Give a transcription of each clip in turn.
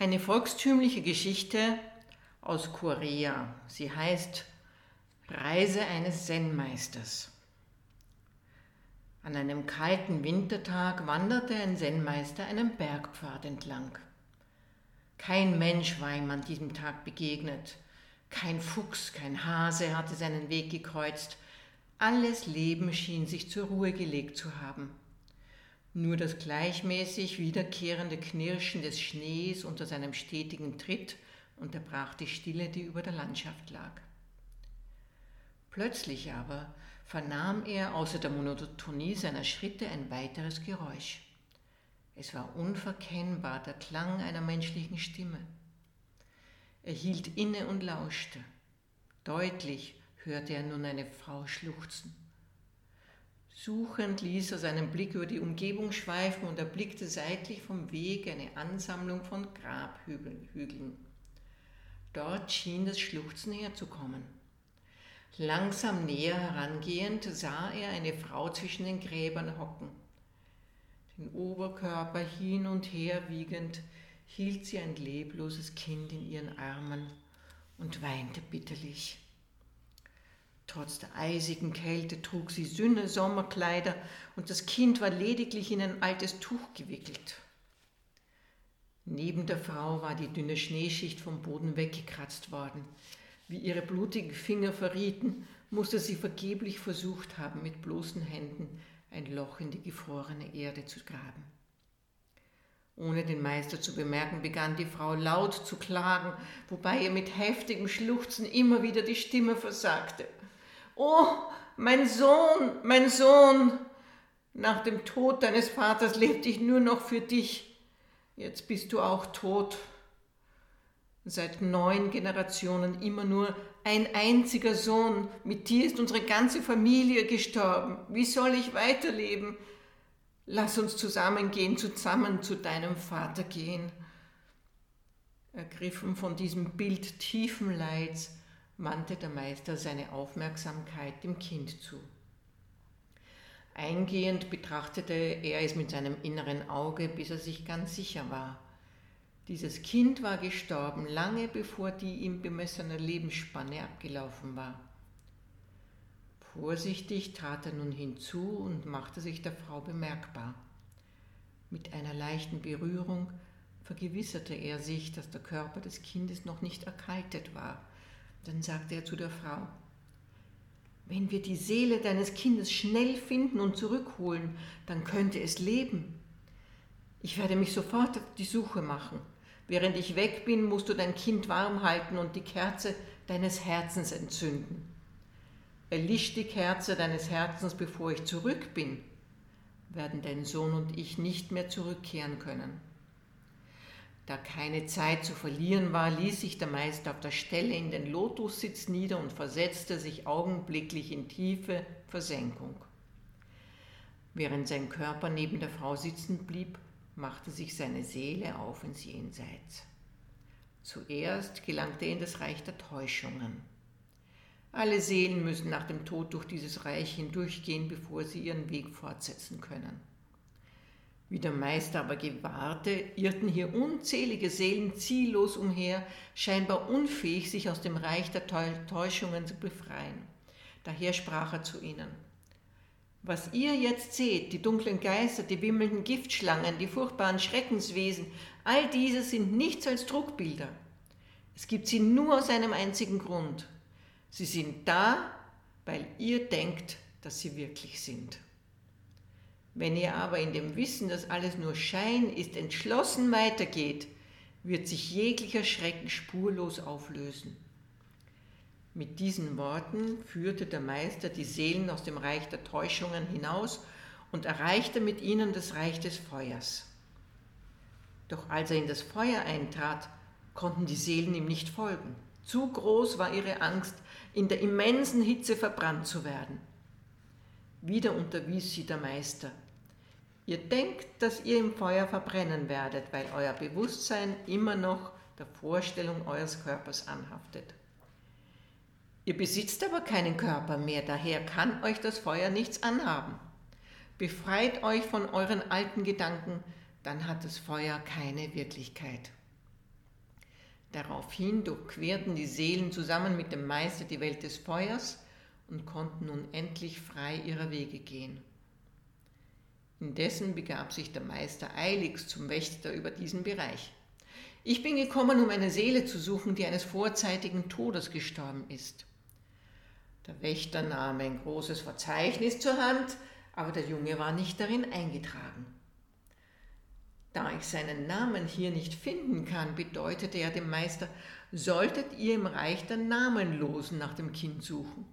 Eine volkstümliche Geschichte aus Korea. Sie heißt Reise eines Zen-Meisters. An einem kalten Wintertag wanderte ein Zen-Meister einen Bergpfad entlang. Kein Mensch war ihm an diesem Tag begegnet. Kein Fuchs, kein Hase hatte seinen Weg gekreuzt. Alles Leben schien sich zur Ruhe gelegt zu haben. Nur das gleichmäßig wiederkehrende Knirschen des Schnees unter seinem stetigen Tritt unterbrach die Stille, die über der Landschaft lag. Plötzlich aber vernahm er außer der Monotonie seiner Schritte ein weiteres Geräusch. Es war unverkennbar der Klang einer menschlichen Stimme. Er hielt inne und lauschte. Deutlich hörte er nun eine Frau schluchzen. Suchend ließ er seinen Blick über die Umgebung schweifen und erblickte seitlich vom Weg eine Ansammlung von Grabhügeln. Dort schien das Schluchzen herzukommen. Langsam näher herangehend sah er eine Frau zwischen den Gräbern hocken. Den Oberkörper hin und her wiegend hielt sie ein lebloses Kind in ihren Armen und weinte bitterlich. Trotz der eisigen Kälte trug sie dünne Sommerkleider und das Kind war lediglich in ein altes Tuch gewickelt. Neben der Frau war die dünne Schneeschicht vom Boden weggekratzt worden. Wie ihre blutigen Finger verrieten, musste sie vergeblich versucht haben, mit bloßen Händen ein Loch in die gefrorene Erde zu graben. Ohne den Meister zu bemerken, begann die Frau laut zu klagen, wobei ihr mit heftigem Schluchzen immer wieder die Stimme versagte. Oh, mein Sohn, mein Sohn, nach dem Tod deines Vaters lebte ich nur noch für dich. Jetzt bist du auch tot. Seit neun Generationen immer nur ein einziger Sohn. Mit dir ist unsere ganze Familie gestorben. Wie soll ich weiterleben? Lass uns zusammengehen, zusammen zu deinem Vater gehen. Ergriffen von diesem Bild tiefen Leids, wandte der Meister seine Aufmerksamkeit dem Kind zu. Eingehend betrachtete er es mit seinem inneren Auge, bis er sich ganz sicher war. Dieses Kind war gestorben, lange bevor die ihm bemessene Lebensspanne abgelaufen war. Vorsichtig trat er nun hinzu und machte sich der Frau bemerkbar. Mit einer leichten Berührung vergewisserte er sich, dass der Körper des Kindes noch nicht erkaltet war dann sagte er zu der Frau, wenn wir die Seele deines Kindes schnell finden und zurückholen, dann könnte es leben. Ich werde mich sofort auf die Suche machen. Während ich weg bin, musst du dein Kind warm halten und die Kerze deines Herzens entzünden. Erlischt die Kerze deines Herzens, bevor ich zurück bin, werden dein Sohn und ich nicht mehr zurückkehren können. Da keine Zeit zu verlieren war, ließ sich der Meister auf der Stelle in den Lotussitz nieder und versetzte sich augenblicklich in tiefe Versenkung. Während sein Körper neben der Frau sitzen blieb, machte sich seine Seele auf ins Jenseits. Zuerst gelangte er in das Reich der Täuschungen. Alle Seelen müssen nach dem Tod durch dieses Reich hindurchgehen, bevor sie ihren Weg fortsetzen können. Wie der Meister aber gewahrte, irrten hier unzählige Seelen ziellos umher, scheinbar unfähig, sich aus dem Reich der Täuschungen zu befreien. Daher sprach er zu ihnen. Was ihr jetzt seht, die dunklen Geister, die wimmelnden Giftschlangen, die furchtbaren Schreckenswesen, all diese sind nichts als Druckbilder. Es gibt sie nur aus einem einzigen Grund. Sie sind da, weil ihr denkt, dass sie wirklich sind. Wenn ihr aber in dem Wissen, dass alles nur Schein ist, entschlossen weitergeht, wird sich jeglicher Schrecken spurlos auflösen. Mit diesen Worten führte der Meister die Seelen aus dem Reich der Täuschungen hinaus und erreichte mit ihnen das Reich des Feuers. Doch als er in das Feuer eintrat, konnten die Seelen ihm nicht folgen. Zu groß war ihre Angst, in der immensen Hitze verbrannt zu werden. Wieder unterwies sie der Meister. Ihr denkt, dass ihr im Feuer verbrennen werdet, weil euer Bewusstsein immer noch der Vorstellung eures Körpers anhaftet. Ihr besitzt aber keinen Körper mehr, daher kann euch das Feuer nichts anhaben. Befreit euch von euren alten Gedanken, dann hat das Feuer keine Wirklichkeit. Daraufhin durchquerten die Seelen zusammen mit dem Meister die Welt des Feuers und konnten nun endlich frei ihrer Wege gehen. Indessen begab sich der Meister eiligst zum Wächter über diesen Bereich. Ich bin gekommen, um eine Seele zu suchen, die eines vorzeitigen Todes gestorben ist. Der Wächter nahm ein großes Verzeichnis zur Hand, aber der Junge war nicht darin eingetragen. Da ich seinen Namen hier nicht finden kann, bedeutete er dem Meister, solltet ihr im Reich der Namenlosen nach dem Kind suchen.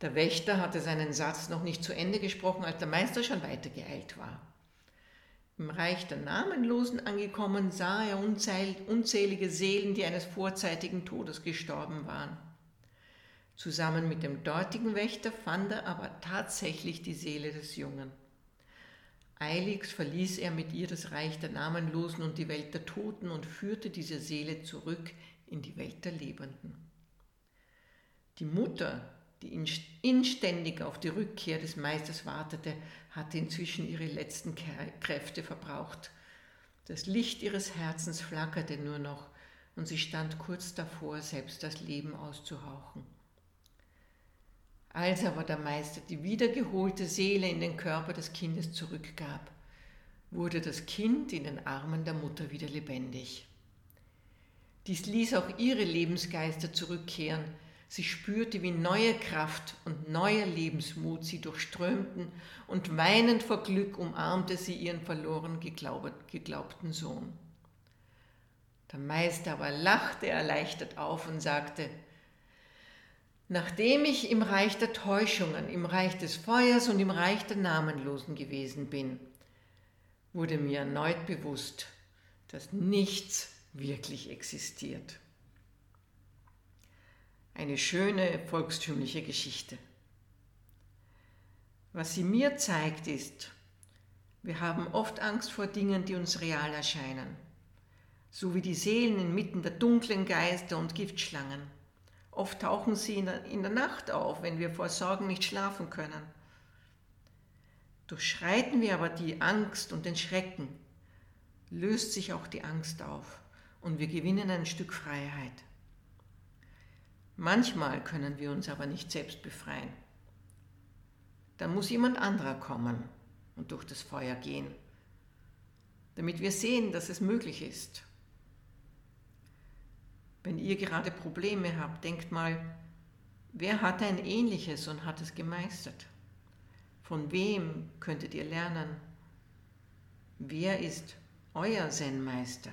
Der Wächter hatte seinen Satz noch nicht zu Ende gesprochen, als der Meister schon weitergeeilt war. Im Reich der Namenlosen angekommen, sah er unzählige Seelen, die eines vorzeitigen Todes gestorben waren. Zusammen mit dem dortigen Wächter fand er aber tatsächlich die Seele des Jungen. Eiligst verließ er mit ihr das Reich der Namenlosen und die Welt der Toten und führte diese Seele zurück in die Welt der Lebenden. Die Mutter, die inständig auf die Rückkehr des Meisters wartete, hatte inzwischen ihre letzten Kräfte verbraucht. Das Licht ihres Herzens flackerte nur noch und sie stand kurz davor, selbst das Leben auszuhauchen. Als aber der Meister die wiedergeholte Seele in den Körper des Kindes zurückgab, wurde das Kind in den Armen der Mutter wieder lebendig. Dies ließ auch ihre Lebensgeister zurückkehren. Sie spürte, wie neue Kraft und neuer Lebensmut sie durchströmten, und weinend vor Glück umarmte sie ihren verloren geglaubten Sohn. Der Meister aber lachte erleichtert auf und sagte, Nachdem ich im Reich der Täuschungen, im Reich des Feuers und im Reich der Namenlosen gewesen bin, wurde mir erneut bewusst, dass nichts wirklich existiert. Eine schöne volkstümliche Geschichte. Was sie mir zeigt, ist, wir haben oft Angst vor Dingen, die uns real erscheinen, so wie die Seelen inmitten der dunklen Geister und Giftschlangen Oft tauchen sie in der, Nacht auf, wenn wir vor Sorgen nicht schlafen können. Durchschreiten wir aber die Angst und den Schrecken, löst sich auch die Angst auf und wir gewinnen ein Stück Freiheit. Manchmal können wir uns aber nicht selbst befreien. Da muss jemand anderer kommen und durch das Feuer gehen, damit wir sehen, dass es möglich ist wenn ihr gerade Probleme habt, denkt mal, wer hat ein ähnliches und hat es gemeistert? Von wem könntet ihr lernen? Wer ist euer Zen-Meister?